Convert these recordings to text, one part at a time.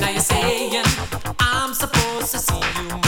now you're saying I'm supposed to see you more.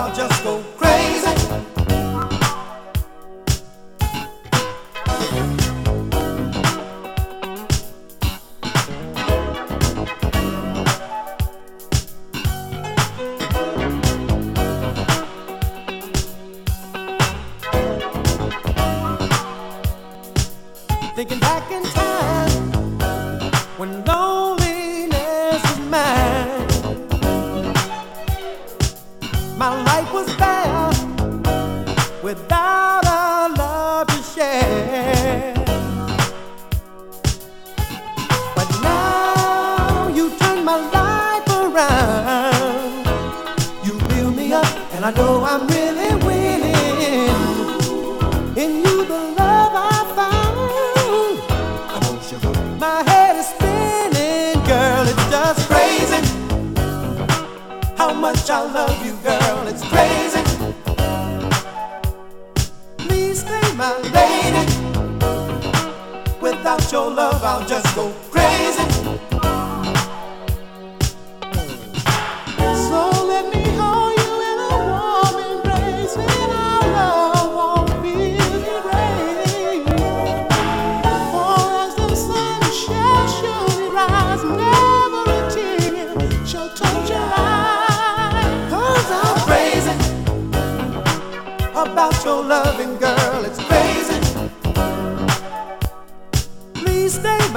I'll just go crazy. I know I'm really winning in you the love I found. My head is spinning, girl, it's just crazy how much I love you, girl, it's crazy. Please stay my lady. Without your love, I'll just go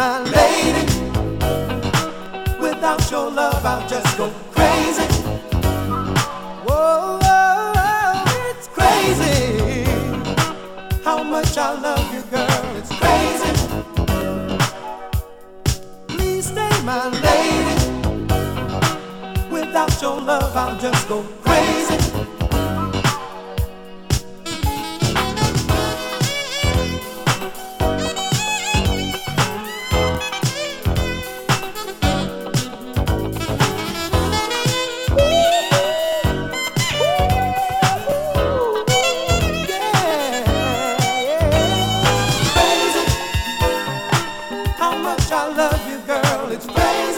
my lady. Without your love, I'll just go crazy. Whoa, it's crazy. How much I love you, girl, it's crazy. Please stay, my lady. Without your love, I'll just go crazy. it's face